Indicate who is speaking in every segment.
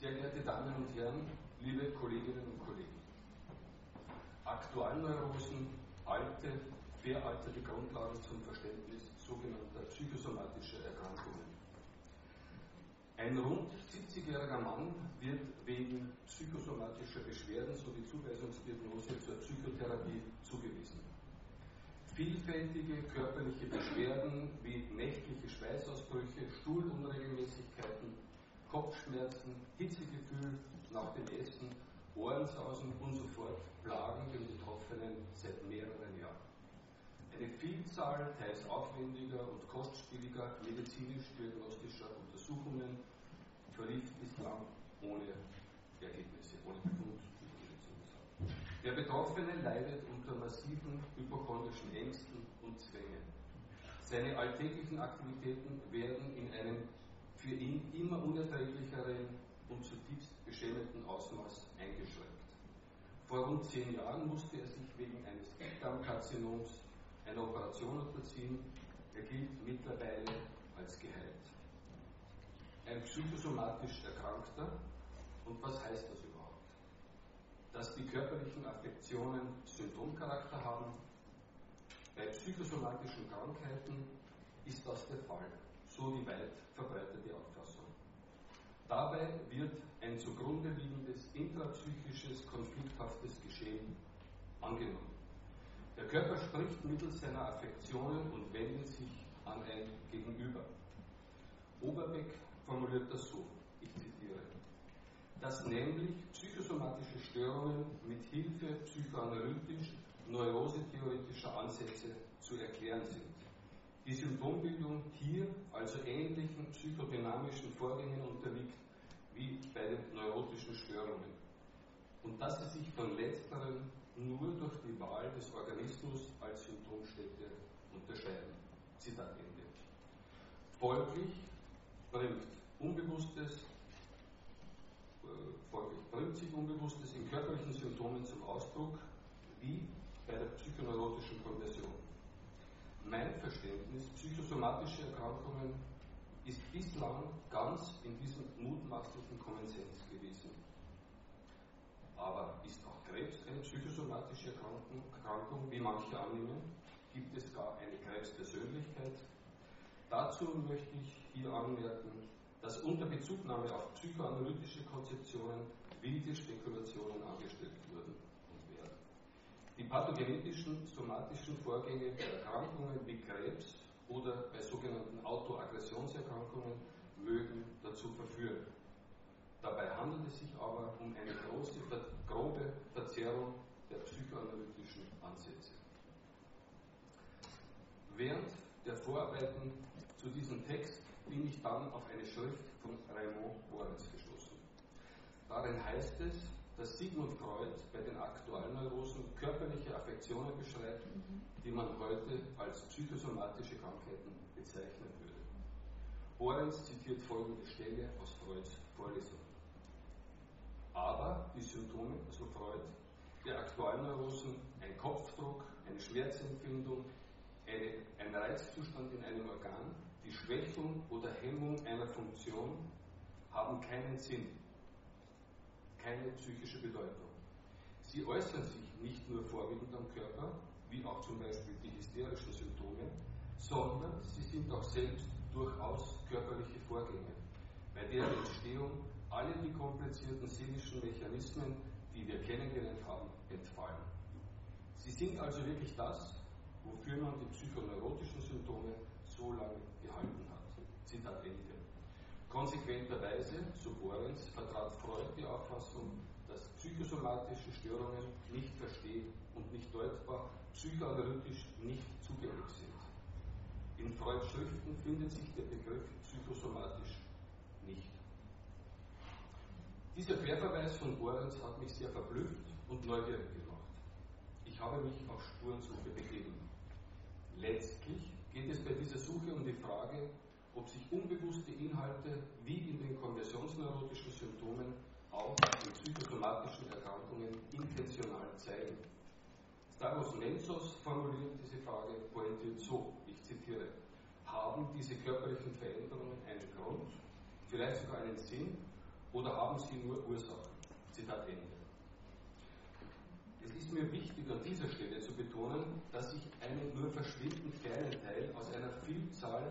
Speaker 1: Sehr geehrte Damen und Herren, liebe Kolleginnen und Kollegen. Aktualneurosen, alte, veraltete Grundlagen zum Verständnis sogenannter psychosomatischer Erkrankungen. Ein rund 70-jähriger Mann wird wegen psychosomatischer Beschwerden sowie Zuweisungsdiagnose zur Psychotherapie zugewiesen. Vielfältige körperliche Beschwerden wie nächtliche Schweißausbrüche, Stuhlunregelmäßigkeiten, Kopfschmerzen, Hitzegefühl nach dem Essen, Ohrensausen und so fort plagen den Betroffenen seit mehreren Jahren. Eine Vielzahl teils aufwendiger und kostspieliger medizinisch-diagnostischer Untersuchungen verlief bislang ohne Ergebnisse, ohne Befund. Der Betroffene leidet unter massiven hypochondrischen Ängsten und Zwängen. Seine alltäglichen Aktivitäten werden in einem für ihn immer unerträglicheren und zutiefst beschämenden Ausmaß eingeschränkt. Vor rund zehn Jahren musste er sich wegen eines Dickdarmkarzinoms eine Operation unterziehen. Er gilt mittlerweile als geheilt. Ein psychosomatisch Erkrankter. Und was heißt das überhaupt? Dass die körperlichen Affektionen Symptomcharakter haben. Bei psychosomatischen Krankheiten ist das der Fall, so die weit verbreitete Auffassung. Dabei wird ein zugrunde liegendes intrapsychisches, konflikthaftes Geschehen angenommen. Der Körper spricht mittels seiner Affektionen und wendet sich an ein Gegenüber. Oberbeck formuliert das so, ich zitiere, dass nämlich psychosomatische Störungen mit Hilfe psychoanalytisch neurosetheoretischer Ansätze zu erklären sind. Die Symptombildung hier also ähnlichen psychodynamischen Vorgängen unterliegt wie bei den neurotischen Störungen und dass sie sich von letzteren nur durch die Wahl des Organismus als Symptomstätte unterscheiden. Zitat Ende. Folglich bringt Unbewusstes, äh, folglich bringt sich Unbewusstes in körperlichen Symptomen zum Ausdruck, wie bei der psychoneurotischen Konversion. Mein Verständnis, psychosomatische Erkrankungen ist bislang ganz in diesem mutmaßlichen Kommensens gewesen. Aber ist auch Krebs eine psychosomatische Erkrankung, Erkrankung, wie manche annehmen? Gibt es gar eine Krebspersönlichkeit? Dazu möchte ich hier anmerken, dass unter Bezugnahme auf psychoanalytische Konzeptionen wilde Spekulationen angestellt wurden und werden. Die pathogenetischen somatischen Vorgänge bei Erkrankungen wie Krebs oder bei sogenannten Autoaggressionserkrankungen mögen dazu verführen. Dabei handelt es sich aber um eine große, grobe Verzerrung der psychoanalytischen Ansätze. Während der Vorarbeiten zu diesem Text bin ich dann auf eine Schrift von Raymond Boris gestoßen. Darin heißt es, dass Sigmund Freud bei den Aktualneurosen körperliche Affektionen beschreibt, mhm. die man heute als psychosomatische Krankheiten bezeichnen würde. Bohrens zitiert folgende Stelle aus Freuds Vorlesung. Aber die Symptome, so Freud, der Aktualneurosen, ein Kopfdruck, eine Schmerzempfindung, eine, ein Reizzustand in einem Organ, die Schwächung oder Hemmung einer Funktion haben keinen Sinn, keine psychische Bedeutung. Sie äußern sich nicht nur vorwiegend am Körper, wie auch zum Beispiel die hysterischen Symptome, sondern sie sind auch selbst durchaus körperliche Vorgänge, bei deren Entstehung alle die komplizierten seelischen Mechanismen, die wir kennengelernt haben, entfallen. Sie sind also wirklich das, wofür man die psychoneurotischen Symptome so lange gehalten hat. Zitat Ende. Konsequenterweise, so Bohrens, vertrat Freud die Auffassung, dass psychosomatische Störungen nicht verstehen und nicht deutbar, psychoanalytisch nicht zugänglich sind. In Freuds Schriften findet sich der Begriff psychosomatisch nicht. Dieser Querverweis von Bohrens hat mich sehr verblüfft und neugierig gemacht. Ich habe mich auf Spurensuche begeben. Letztlich geht es bei dieser Suche um die Frage, ob sich unbewusste Inhalte wie in den konversionsneurotischen Symptomen auch in psychosomatischen Erkrankungen intentional zeigen. Stavros Menzos formuliert diese Frage pointiert so, ich zitiere, haben diese körperlichen Veränderungen einen Grund, vielleicht sogar einen Sinn, Oder haben sie nur Ursachen? Zitat Ende. Es ist mir wichtig, an dieser Stelle zu betonen, dass ich einen nur verschwindend kleinen Teil aus einer Vielzahl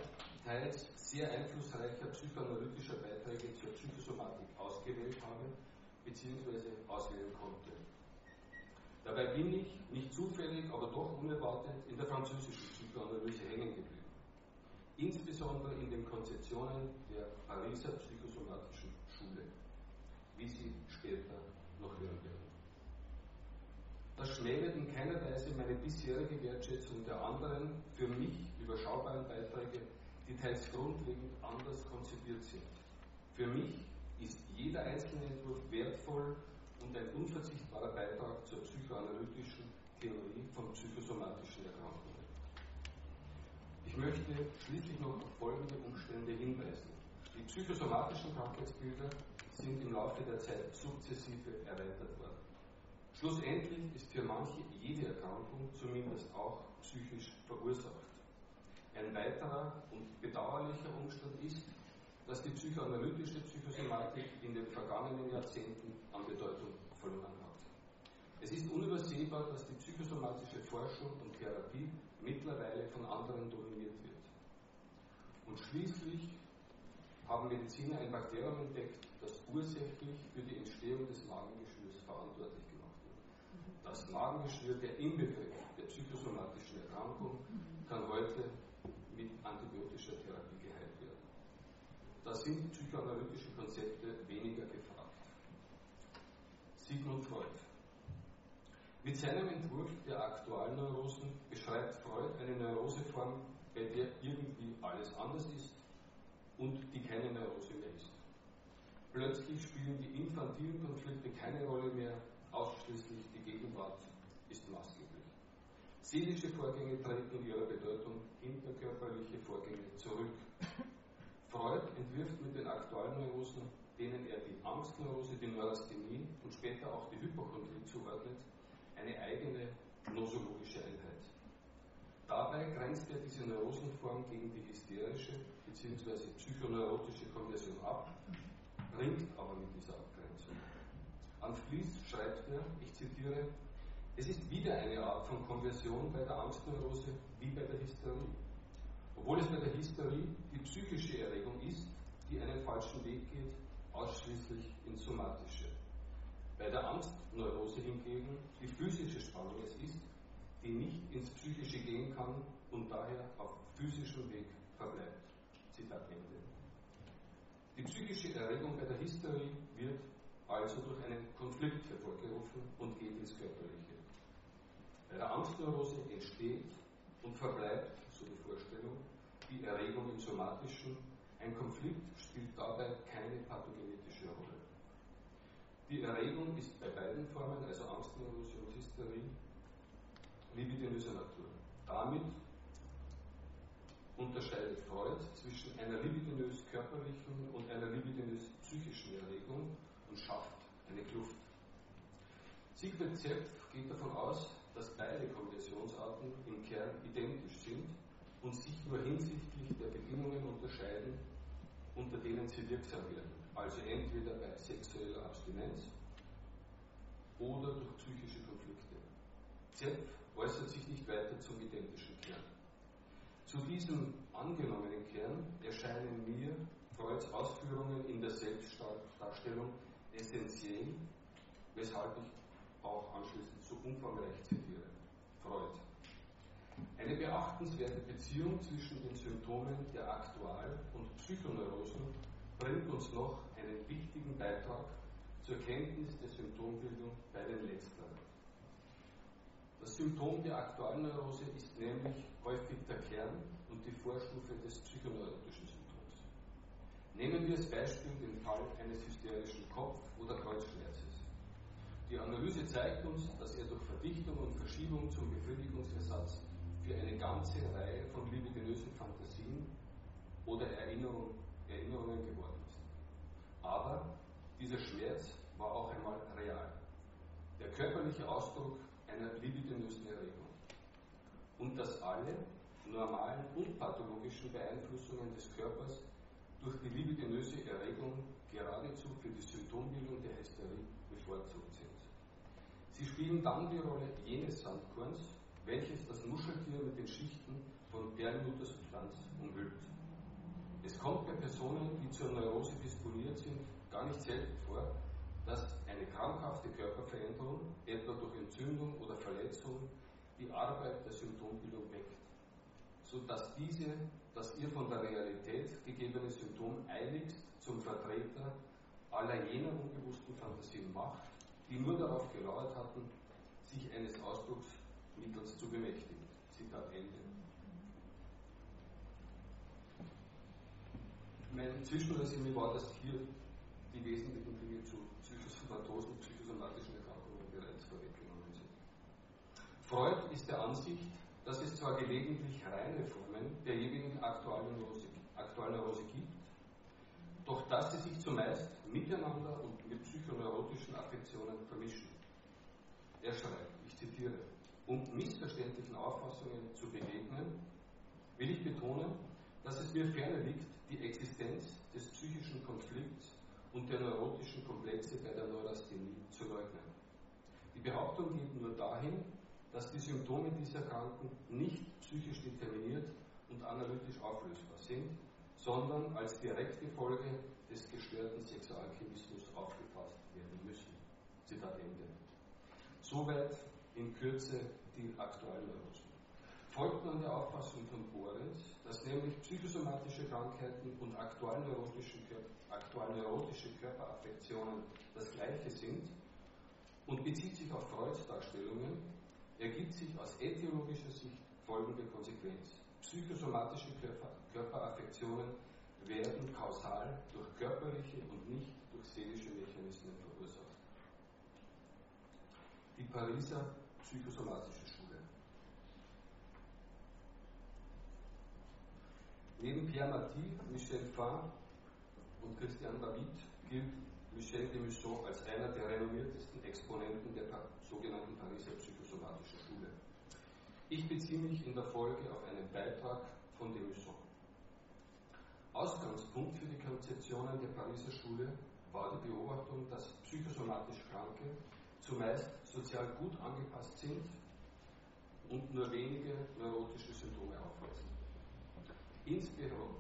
Speaker 1: teils sehr einflussreicher psychoanalytischer Beiträge zur Psychosomatik ausgewählt habe bzw. auswählen konnte. Dabei bin ich nicht zufällig, aber doch unerwartet in der französischen Psychoanalyse hängen geblieben. Insbesondere in den Konzeptionen der Pariser psychosomatischen Schule, wie sie später noch hören werden. Das schmälert in keiner Weise meine bisherige Wertschätzung der anderen, für mich überschaubaren Beiträge, die teils grundlegend anders konzipiert sind. Für mich ist jeder einzelne Entwurf wertvoll und ein unverzichtbarer Beitrag zur psychoanalytischen Theorie von psychosomatischen Erkrankungen. Ich möchte schließlich noch auf folgende Umstände hinweisen. Die psychosomatischen Krankheitsbilder sind im Laufe der Zeit sukzessive erweitert worden. Schlussendlich ist für manche jede Erkrankung zumindest auch psychisch verursacht. Ein weiterer und bedauerlicher Umstand ist, dass die psychoanalytische Psychosomatik in den vergangenen Jahrzehnten an Bedeutung verloren hat. Es ist unübersehbar, dass die psychosomatische Forschung und Therapie mittlerweile von anderen dominiert wird. Und schließlich haben Mediziner ein Bakterium entdeckt, das ursächlich für die Entstehung des Magengeschwürs verantwortlich gemacht wird. Das Magengeschwür, der Inbegriff der psychosomatischen Erkrankung, kann heute mit antibiotischer Therapie da sind psychoanalytische Konzepte weniger gefragt. Sigmund Freud. Mit seinem Entwurf der Aktualneurosen beschreibt Freud eine Neuroseform, bei der irgendwie alles anders ist und die keine Neurose mehr ist. Plötzlich spielen die infantilen Konflikte keine Rolle mehr, ausschließlich die Gegenwart ist maßgeblich. Seelische Vorgänge treten in ihrer Bedeutung hinter körperliche Vorgänge zurück. Freud entwirft mit den Aktualneurosen, denen er die Angstneurose, die Neurasthenie und später auch die Hypochondrie zuordnet, eine eigene nosologische Einheit. Dabei grenzt er diese Neurosenform gegen die hysterische bzw. psychoneurotische Konversion ab, ringt aber mit dieser Abgrenzung. An Fließ schreibt er, ich zitiere, es ist wieder eine Art von Konversion bei der Angstneurose wie bei der Hysterie. Obwohl es bei der Hysterie die psychische Erregung ist, die einen falschen Weg geht, ausschließlich ins Somatische. Bei der Angstneurose hingegen die physische Spannung es ist, die nicht ins Psychische gehen kann und daher auf physischem Weg verbleibt. Zitat Ende. Die psychische Erregung bei der Hysterie wird also durch einen Konflikt hervorgerufen und geht ins Körperliche. Bei der Angstneurose entsteht und verbleibt, so die Vorstellung, die Erregung im Somatischen. Ein Konflikt spielt dabei keine pathogenetische Rolle. Die Erregung ist bei beiden Formen, also Angstneurose und Hysterie, libidinöser Natur. Damit unterscheidet Freud zwischen einer libidinös körperlichen und einer libidinös psychischen Erregung und schafft eine Kluft. Siegfried Zepf geht davon aus, dass beide Konversionsarten im Kern identisch sind und sich nur hinsichtlich der Bedingungen unterscheiden, unter denen sie wirksam werden. Also entweder bei sexueller Abstinenz oder durch psychische Konflikte. Zepf äußert sich nicht weiter zum identischen Kern. Zu diesem angenommenen Kern erscheinen mir Freuds Ausführungen in der Selbstdarstellung essentiell, weshalb ich auch anschließend so umfangreich zitiere. Freud. Eine beachtenswerte Beziehung zwischen den Symptomen der Aktual- und Psychoneurosen bringt uns noch einen wichtigen Beitrag zur Kenntnis der Symptombildung bei den Letzteren. Das Symptom der Aktualneurose ist nämlich häufig der Kern und die Vorstufe des psychoneurotischen Symptoms. Nehmen wir als Beispiel den Fall eines hysterischen Kopf- oder Kreuzschmerzes. Die Analyse zeigt uns, dass er durch Verdichtung und Verschiebung zum Befriedigungsersatz für eine ganze Reihe von libidinösen Fantasien oder Erinnerung, Erinnerungen geworden ist. Aber dieser Schmerz war auch einmal real. Der körperliche Ausdruck einer libidinösen Erregung. Und dass alle normalen und pathologischen Beeinflussungen des Körpers durch die libidinöse Erregung geradezu für die Symptombildung der Hysterie bevorzugt sind. Sie spielen dann die Rolle jenes Sandkorns, welches das Muscheltier mit den Schichten von Perlmuttersubstanz umhüllt. Es kommt bei Personen, die zur Neurose disponiert sind, gar nicht selten vor, dass eine krankhafte Körperveränderung, etwa durch Entzündung oder Verletzung, die Arbeit der Symptombildung weckt, sodass diese das ihr von der Realität gegebene Symptom eiligst zum Vertreter aller jener unbewussten Fantasien macht, die nur darauf gelauert hatten, sich eines Ausdrucksmittels zu bemächtigen. Zitat Ende. Mein Zwischenresümee war, dass hier die wesentlichen Dinge zu Psychosomatose und psychosomatischen Erkrankungen bereits vorweggenommen sind. Freud ist der Ansicht, dass es zwar gelegentlich reine Formen der jeweiligen Aktualneurose, Aktualneurose gibt, doch dass sie sich zumeist miteinander und psychoneurotischen Affektionen vermischen. Er schreibt, ich zitiere, um missverständlichen Auffassungen zu begegnen, will ich betonen, dass es mir ferner liegt, die Existenz des psychischen Konflikts und der neurotischen Komplexe bei der Neurasthenie zu leugnen. Die Behauptung geht nur dahin, dass die Symptome dieser Kranken nicht psychisch determiniert und analytisch auflösbar sind, sondern als direkte Folge des gestörten Sexualchemismus aufgefasst werden müssen. Zitat Ende. Soweit in Kürze die Neurosen. Folgt man der Auffassung von Bohrens, dass nämlich psychosomatische Krankheiten und aktualneurotische, aktualneurotische Körperaffektionen das gleiche sind und bezieht sich auf Freuds Darstellungen, ergibt sich aus etiologischer Sicht folgende Konsequenz. Psychosomatische Körper, Körperaffektionen werden kausal durch körperliche und nicht durch seelische Mechanismen verursacht. Die Pariser Psychosomatische Schule. Neben Pierre Marty, Michel Fain und Christian David gilt Michel de Mussot als einer der renommiertesten Exponenten der sogenannten Pariser Psychosomatischen Schule. Ich beziehe mich in der Folge auf einen Beitrag von de Mussot. Ausgangspunkt für die Konzeptionen der Pariser Schule war die Beobachtung, dass psychosomatisch Kranke zumeist sozial gut angepasst sind und nur wenige neurotische Symptome aufweisen.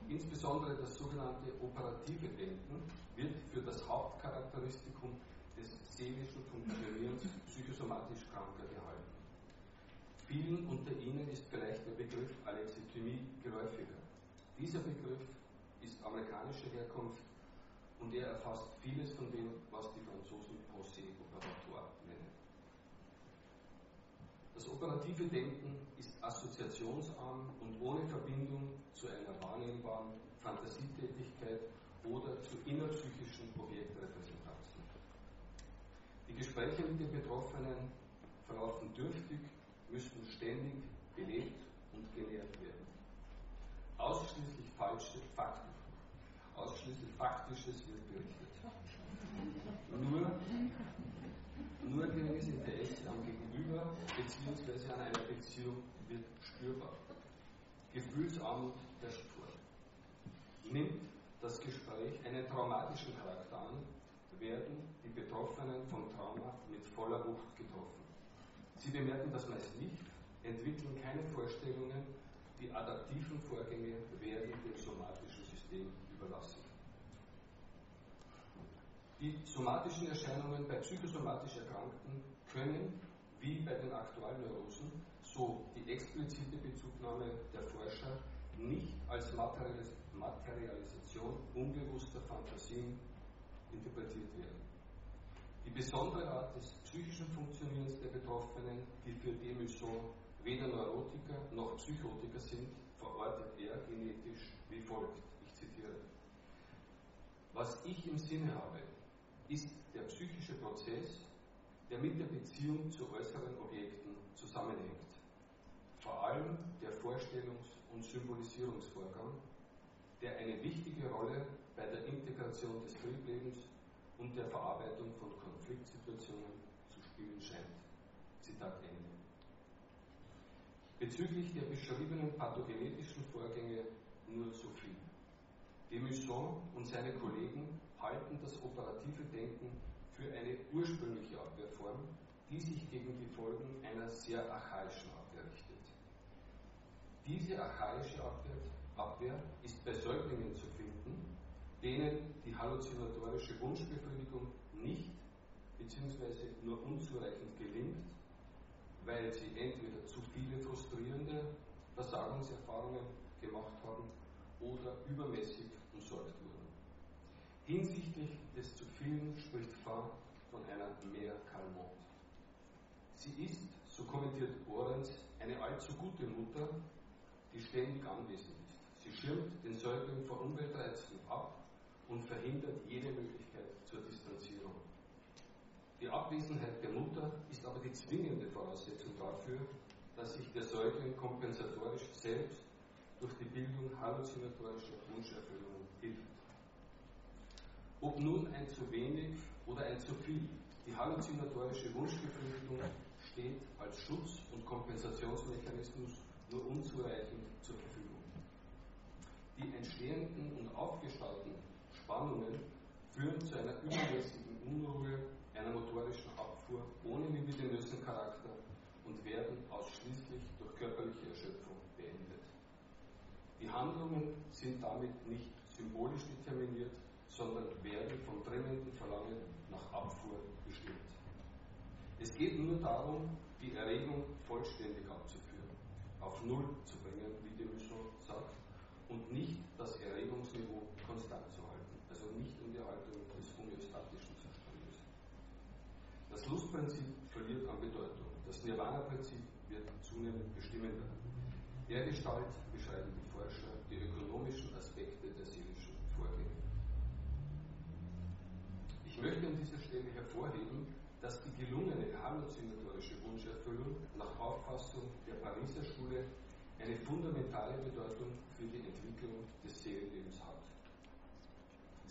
Speaker 1: Insbesondere das sogenannte operative Denken wird für das Hauptcharakteristikum des seelischen Funktionierens psychosomatisch Kranker gehalten. Vielen unter Ihnen ist vielleicht der Begriff Alexithymie geläufiger. Dieser Begriff ist amerikanischer Herkunft und er erfasst vieles von dem, was die Franzosen Procès operatoire nennen. Das operative Denken ist assoziationsarm und ohne Verbindung zu einer wahrnehmbaren Fantasietätigkeit oder zu innerpsychischen Objektrepräsentanzen. Die Gespräche mit den Betroffenen verlaufen dürftig müssten ständig belebt und genährt werden. Ausschließlich falsche Fakten, ausschließlich Faktisches wird berichtet. Nur, nur geringes Interesse am Gegenüber bzw. an einer Beziehung wird spürbar. Gefühlsarmut der Spur. Nimmt das Gespräch einen traumatischen Charakter an, werden die Betroffenen vom Trauma mit voller Wucht getroffen. Sie bemerken das meist nicht, entwickeln keine Vorstellungen, die adaptiven Vorgänge werden dem somatischen System überlassen. Die somatischen Erscheinungen bei psychosomatisch Erkrankten können, wie bei den Aktualneurosen, so die explizite Bezugnahme der Forscher nicht als Materialisation unbewusster Fantasien interpretiert werden. Die besondere Art des psychischen Funktionierens der Betroffenen, die für Demusson weder Neurotiker noch Psychotiker sind, verortet er genetisch wie folgt. Ich zitiere. Was ich im Sinne habe, ist der psychische Prozess, der mit der Beziehung zu äußeren Objekten zusammenhängt. Vor allem der Vorstellungs- und Symbolisierungsvorgang, der eine wichtige Rolle bei der Integration des Trieblebens und der Verarbeitung von Konfliktsituationen zu spielen scheint. Zitat Ende. Bezüglich der beschriebenen pathogenetischen Vorgänge nur so viel. Demusson und seine Kollegen halten das operative Denken für eine ursprüngliche Abwehrform, die sich gegen die Folgen einer sehr archaischen Abwehr richtet. Diese archaische Abwehr, Abwehr ist bei Säuglingen zu finden, denen die halluzinatorische Wunschbefriedigung nicht bzw. nur unzureichend gelingt, weil sie entweder zu viele frustrierende Versagungserfahrungen gemacht haben oder übermäßig umsorgt wurden. Hinsichtlich des zu vielen spricht Fahr von einer mehr Calmont. Sie ist, so kommentiert Orenz, eine allzu gute Mutter, die ständig anwesend ist. Sie schirmt den Säugling vor Umweltreizen ab und verhindert jede Möglichkeit zur Distanzierung. Die Abwesenheit der Mutter ist aber die zwingende Voraussetzung dafür, dass sich der Säugling kompensatorisch selbst durch die Bildung halluzinatorischer Wunscherfüllungen hilft. Ob nun ein zu wenig oder ein zu viel, die halluzinatorische Wunschbefriedigung steht als Schutz- und Kompensationsmechanismus nur unzureichend zur Verfügung. Die entstehenden und aufgestauten Spannungen führen zu einer übermäßigen Unruhe, einer motorischen Abfuhr ohne libidinösen Charakter und werden ausschließlich durch körperliche Erschöpfung beendet. Die Handlungen sind damit nicht symbolisch determiniert, sondern werden vom dringenden Verlangen nach Abfuhr bestimmt. Es geht nur darum, die Erregung vollständig abzuführen, auf Null zu bringen, wie de Michon sagt, und nicht das Erregungsniveau konstant zu Erhaltung des homöostatischen Zustandes. Das Lustprinzip verliert an Bedeutung, das Nirvana-Prinzip wird zunehmend bestimmender. Der Gestalt beschreiben die Forscher die ökonomischen Aspekte der seelischen Vorgänge. Ich möchte an dieser Stelle hervorheben, dass die gelungene halluzinatorische Wunscherfüllung nach Auffassung der Pariser Schule eine fundamentale Bedeutung für die Entwicklung des Seelenlebens hat.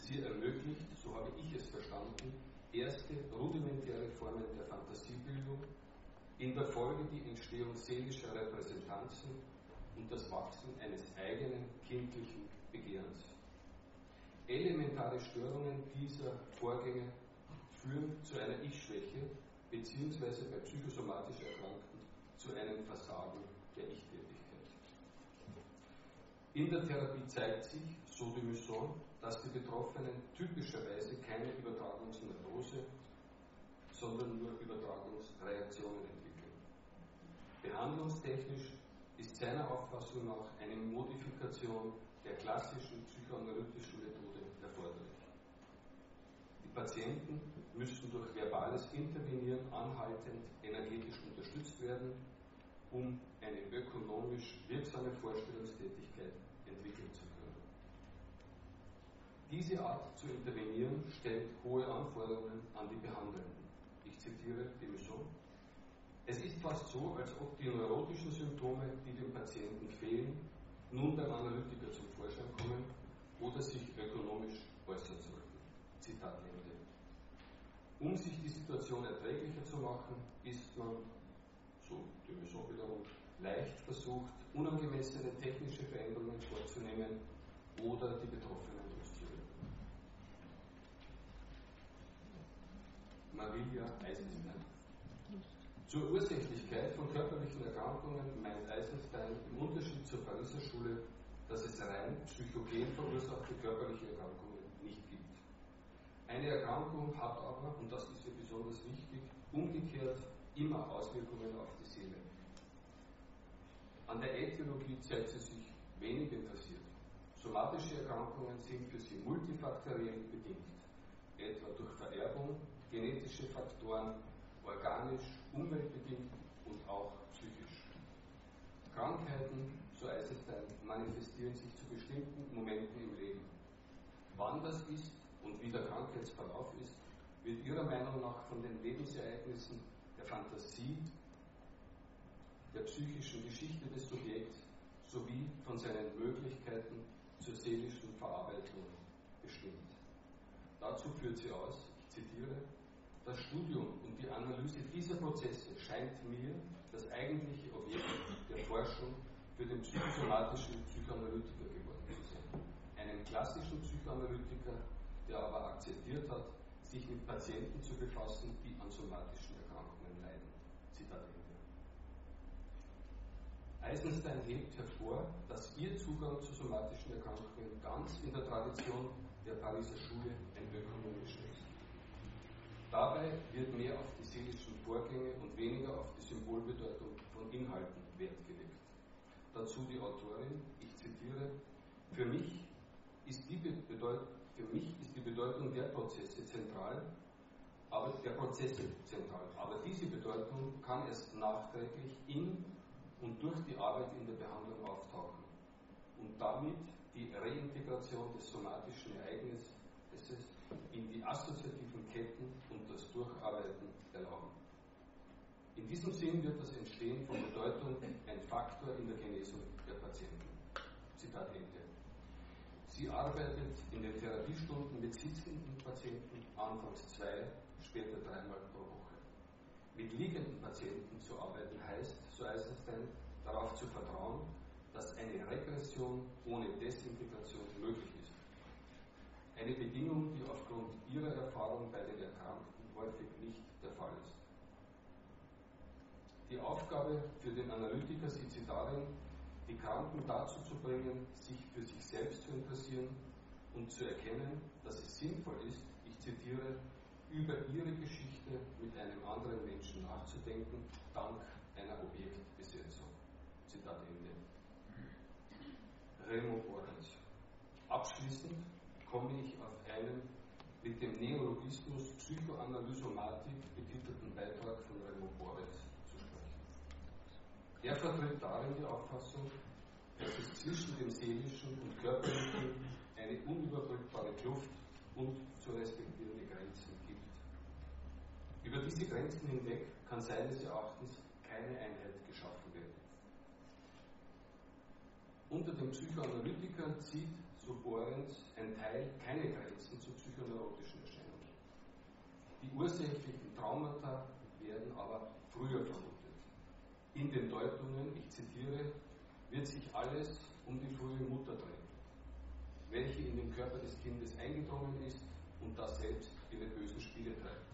Speaker 1: Sie ermöglicht, so habe ich es verstanden, erste rudimentäre Formen der Fantasiebildung, in der Folge die Entstehung seelischer Repräsentanzen und das Wachsen eines eigenen kindlichen Begehrens. Elementare Störungen dieser Vorgänge führen zu einer Ich-Schwäche beziehungsweise bei psychosomatisch Erkrankten zu einem Versagen der Ich-Tätigkeit. In der Therapie zeigt sich, so de Musson, dass die Betroffenen typischerweise keine Übertragungsneurose, sondern nur Übertragungsreaktionen entwickeln. Behandlungstechnisch ist seiner Auffassung nach eine Modifikation der klassischen psychoanalytischen Methode erforderlich. Die Patienten müssten durch verbales Intervenieren anhaltend energetisch unterstützt werden, um eine ökonomisch wirksame Vorstellungstätigkeit entwickeln zu können. Diese Art zu intervenieren stellt hohe Anforderungen an die Behandelnden. Ich zitiere die Mission. Es ist fast so, als ob die neurotischen Symptome, die dem Patienten fehlen, nun beim Analytiker zum Vorschein kommen oder sich ökonomisch äußern sollten. Zitat Ende. Um sich die Situation erträglicher zu machen, ist man, so die Mission wiederum, leicht versucht, unangemessene technische Veränderungen vorzunehmen oder die Betroffenen Maria Eisenstein. Zur Ursächlichkeit von körperlichen Erkrankungen meint Eisenstein im Unterschied zur Pariser Schule, dass es rein psychogen verursachte körperliche Erkrankungen nicht gibt. Eine Erkrankung hat aber, und das ist ja besonders wichtig, umgekehrt immer Auswirkungen auf die Seele. An der Äthiologie zeigt sie sich wenig interessiert. Somatische Erkrankungen sind für sie multifaktoriell bedingt, etwa durch Vererbung, genetische Faktoren, organisch, umweltbedingt und auch psychisch. Krankheiten, so heißt es dann, manifestieren sich zu bestimmten Momenten im Leben. Wann das ist und wie der Krankheitsverlauf ist, wird Ihrer Meinung nach von den Lebensereignissen, der Fantasie, der psychischen Geschichte des Subjekts sowie von seinen Möglichkeiten zur seelischen Verarbeitung bestimmt. Dazu führt sie aus, ich zitiere, das Studium und die Analyse dieser Prozesse scheint mir das eigentliche Objekt der Forschung für den psychosomatischen Psychoanalytiker geworden zu sein. Eine einen klassischen Psychoanalytiker, der aber akzeptiert hat, sich mit Patienten zu befassen, die an somatischen Erkrankungen leiden. Zitat Ende. Eisenstein hebt hervor, dass ihr Zugang zu somatischen Erkrankungen ganz in der Tradition der Pariser Schule ein ökonomischer ist. Dabei wird mehr auf die seelischen Vorgänge und weniger auf die Symbolbedeutung von Inhalten Wert gelegt. Dazu die Autorin, ich zitiere, für mich ist die, Bedeut für mich ist die Bedeutung der Prozesse zentral, aber der Prozesse zentral. Aber diese Bedeutung kann erst nachträglich in und durch die Arbeit in der Behandlung auftauchen und damit die Reintegration des somatischen Ereignisses in die assoziativen Ketten und das Durcharbeiten erlauben. In diesem Sinn wird das Entstehen von Bedeutung ein Faktor in der Genesung der Patienten. Zitat Ende. Sie arbeitet in den Therapiestunden mit sitzenden Patienten anfangs zwei, später dreimal pro Woche. Mit liegenden Patienten zu arbeiten heißt, so heißt es denn, darauf zu vertrauen, dass eine Regression ohne Desintegration möglich ist. Eine Bedingung, die aufgrund ihrer Erfahrung bei den Erkrankten häufig nicht der Fall ist. Die Aufgabe für den Analytiker sieht sie darin, die Kranken dazu zu bringen, sich für sich selbst zu interessieren und zu erkennen, dass es sinnvoll ist, ich zitiere, über ihre Geschichte mit einem anderen Menschen nachzudenken, dank einer Objektbesetzung. Zitat Ende. Remo Borens. Abschließend komme ich auf einen mit dem Neologismus Psychoanalysomatik betitelten Beitrag von Remo Borens er vertritt darin die Auffassung, dass es zwischen dem seelischen und körperlichen eine unüberbrückbare Kluft und zu respektierende Grenzen gibt. Über diese Grenzen hinweg kann seines Erachtens keine Einheit geschaffen werden. Unter den Psychoanalytikern zieht, so Bohrens, ein Teil keine Grenzen zu psychoneurotischen Erscheinungen. Die ursächlichen Traumata werden aber früher vermutet. In den Deutungen, ich zitiere, wird sich alles um die frühe Mutter drehen, welche in den Körper des Kindes eingedrungen ist und das selbst ihre bösen Spiele treibt.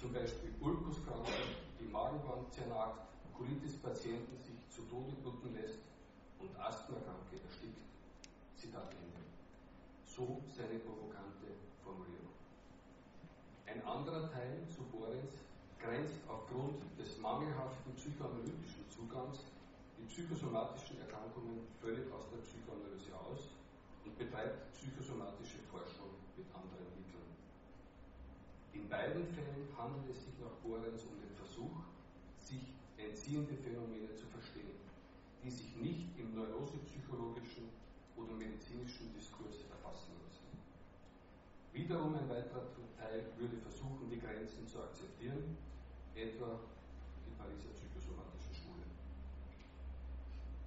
Speaker 1: Zum Beispiel Ulkuskranke, die Magenwand zernagt, Colitis-Patienten sich zu Tode bluten lässt und Asthmakranke erstickt. Zitat Ende. So seine provokante Formulierung. Ein anderer Teil, so Borens, grenzt aufgrund des mangelhaften psychoanalytischen Zugangs die psychosomatischen Erkrankungen völlig aus der Psychoanalyse aus und betreibt psychosomatische Forschung mit anderen Mitteln. In beiden Fällen handelt es sich nach Bohrens um den Versuch, sich entziehende Phänomene zu verstehen, die sich nicht im neurosepsychologischen oder medizinischen Diskurs erfassen lassen. Wiederum ein weiterer Teil würde versuchen, die Grenzen zu akzeptieren etwa die Pariser psychosomatische Schule.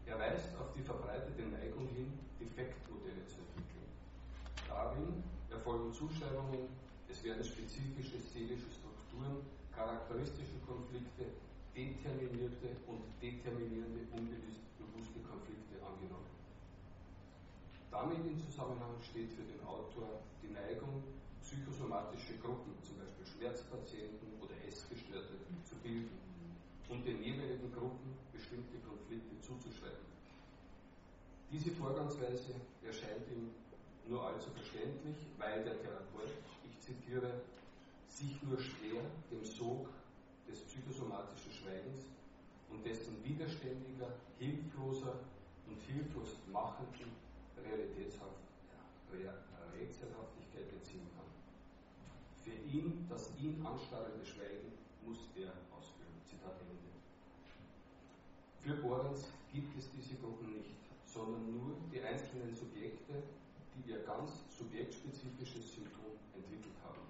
Speaker 1: Er weist auf die verbreitete Neigung hin, Defektmodelle zu entwickeln. Darin erfolgen Zuschreibungen, es werden spezifische seelische Strukturen, charakteristische Konflikte, determinierte und determinierende unbewusste Konflikte angenommen. Damit in Zusammenhang steht für den Autor die Neigung, psychosomatische Gruppen, zum Beispiel Schmerzpatienten oder Essgestörte, zu bilden und den jeweiligen Gruppen bestimmte Konflikte zuzuschreiben. Diese Vorgangsweise erscheint ihm nur allzu verständlich, weil der Therapeut, ich zitiere, sich nur schwer dem Sog des psychosomatischen Schweigens und dessen widerständiger, hilfloser und hilflos machenden Realitätshaft, Rätselhaftigkeit entziehen kann. Für ihn, das ihn anstarrende Schweigen, muss er ausfüllen. Zitat Ende. Für Borens gibt es diese Gruppen nicht, sondern nur die einzelnen Subjekte, die ihr ganz subjektspezifisches Symptom entwickelt haben.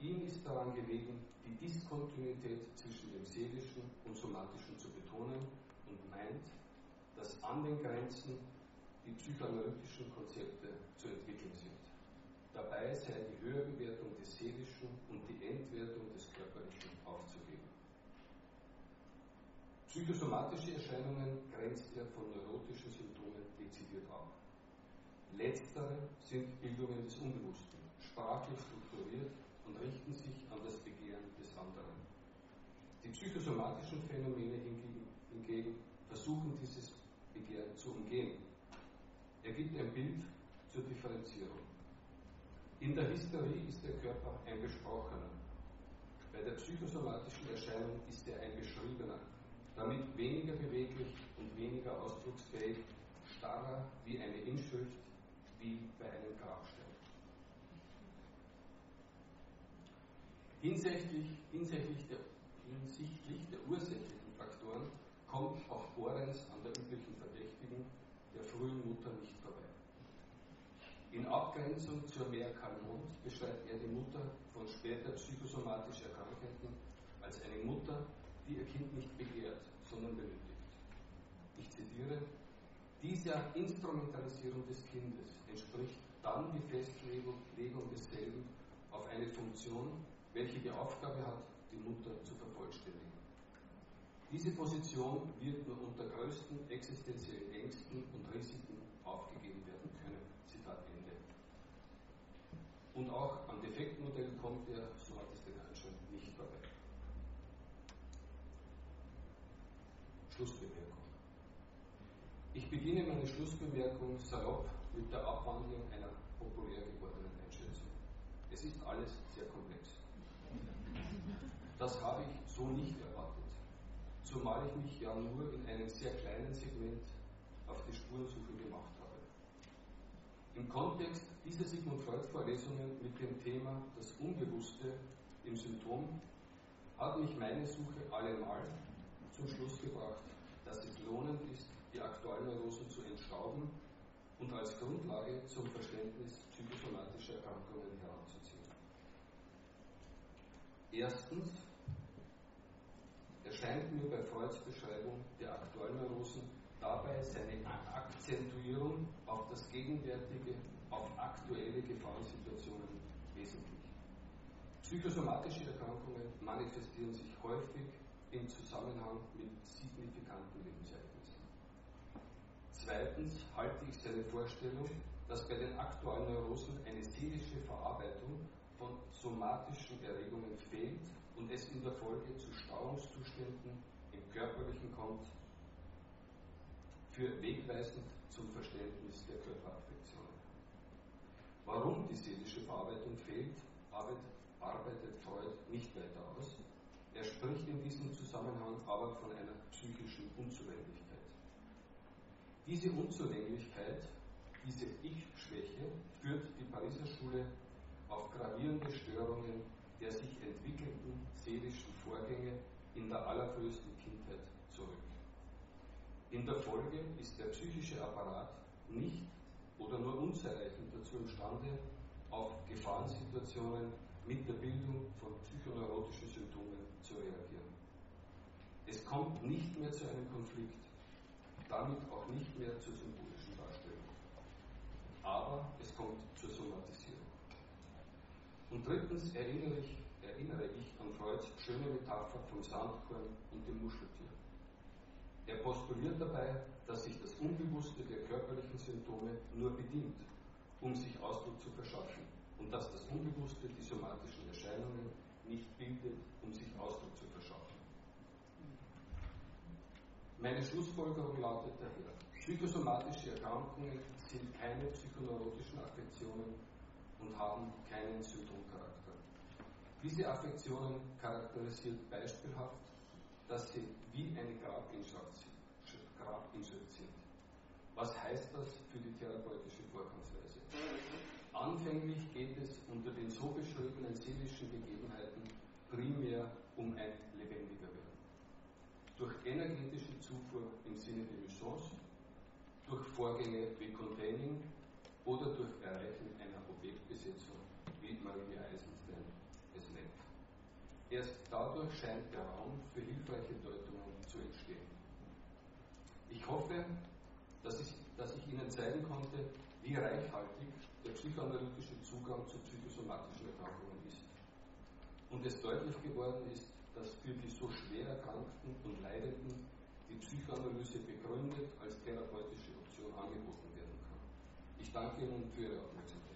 Speaker 1: Ihm ist daran gelegen, die Diskontinuität zwischen dem seelischen und somatischen zu betonen und meint, dass an den Grenzen die psychoanalytischen Konzepte zu entwickeln sind. Dabei sei die Höherbewertung des Seelischen und die Entwertung des Körperlichen aufzugeben. Psychosomatische Erscheinungen grenzt er von neurotischen Symptomen dezidiert ab. Letztere sind Bildungen des Unbewussten, sprachlich strukturiert und richten sich an das Begehren des anderen. Die psychosomatischen Phänomene hingegen, hingegen versuchen dieses Begehren zu umgehen. Er gibt ein Bild zur Differenzierung. In der Hysterie ist der Körper ein Besprochener. Bei der psychosomatischen Erscheinung ist er ein Beschriebener, damit weniger beweglich und weniger ausdrucksfähig, starrer wie eine Inschrift, wie bei einem Grabstein. Hinsichtlich, hinsichtlich, der, hinsichtlich der ursächlichen Faktoren kommt auch Bohrens an der üblichen Verdächtigen der frühen Mutter nicht vorbei. In Abgrenzung zur Mär Calmont beschreibt er die Mutter von später psychosomatisch Erkrankten als eine Mutter, die ihr Kind nicht begehrt, sondern benötigt. Ich zitiere, diese Instrumentalisierung des Kindes entspricht dann die Festlegung desselben auf eine Funktion, welche die Aufgabe hat, die Mutter zu vervollständigen. Diese Position wird nur unter größten existenziellen Ängsten und Risiken aufgegeben werden können. Zitat Ende. Und auch am Defektmodell kommt er, so hat es den Anschein, nicht vorbei. Schlussbemerkung. Ich beginne meine Schlussbemerkung salopp mit der Abwandlung einer populär gewordenen Einschätzung. Es ist alles sehr komplex. Das habe ich so nicht erwartet, zumal ich mich ja nur in einem sehr kleinen Segment auf die Spurensuche gemacht habe. Im Kontext dieser Sigmund Freud-Vorlesungen mit dem Thema das Unbewusste im Symptom hat mich meine Suche allemal zum Schluss gebracht, dass es lohnend ist, die Aktualneurosen zu entstauben und als Grundlage zum Verständnis psychosomatischer Erkrankungen heranzuziehen. Erstens erscheint mir bei Freuds Beschreibung der Aktualneurosen dabei seine Akzentuierung auf das Gegenwärtige, auf aktuelle Gefahrensituationen wesentlich. Psychosomatische Erkrankungen manifestieren sich häufig im Zusammenhang mit signifikanten Lebensereignissen. Zweitens halte ich seine Vorstellung, dass bei den aktuellen Neurosen eine seelische Verarbeitung von somatischen Erregungen fehlt und es in der Folge zu Stauungszuständen im Körperlichen kommt, für wegweisend zum Verständnis der Körperaffektionen. Warum die seelische Verarbeitung fehlt, arbeitet Freud nicht weiter aus. Er spricht in diesem Zusammenhang aber von einer psychischen Unzulänglichkeit. Diese Unzulänglichkeit, diese Ich-Schwäche führt die Pariser Schule auf gravierende Störungen der sich entwickelnden seelischen Vorgänge in der zurück. In der Folge ist der psychische Apparat nicht oder nur unzureichend dazu imstande, auf Gefahrensituationen mit der Bildung von psychoneurotischen Symptomen zu reagieren. Es kommt nicht mehr zu einem Konflikt, damit auch nicht mehr zur symbolischen Darstellung. Aber es kommt zur Somatisierung. Und drittens erinnere ich, erinnere ich an Freuds schöne Metapher vom Sandkorn und dem Muscheltier. Er postuliert dabei, dass sich das Unbewusste der körperlichen Symptome nur bedient, um sich Ausdruck zu verschaffen und dass das Unbewusste die somatischen Erscheinungen nicht bildet, um sich Ausdruck zu verschaffen. Meine Schlussfolgerung lautet daher, psychosomatische Erkrankungen sind keine psychoneurotischen Affektionen, und haben keinen Symptomcharakter. Diese Affektionen charakterisiert beispielhaft, dass sie wie eine Grabinschrift sind. Was heißt das für die therapeutische Vorgangsweise? Anfänglich geht es unter den so beschriebenen seelischen Gegebenheiten primär um ein lebendiger Werden. Durch energetische Zufuhr im Sinne der Mission, durch Vorgänge wie Containing oder durch Erreichen einer Objektbesetzung, wie es nennt. Erst dadurch scheint der Raum für hilfreiche Deutungen zu entstehen. Ich hoffe, dass ich, dass ich Ihnen zeigen konnte, wie reichhaltig der psychoanalytische Zugang zu psychosomatischen Erkrankungen ist. Und es deutlich geworden ist, dass für die so schwer Erkrankten und Leidenden die Psychoanalyse begründet als therapeutische Option angeboten Ich danke Ihnen für Ihre Aufmerksamkeit.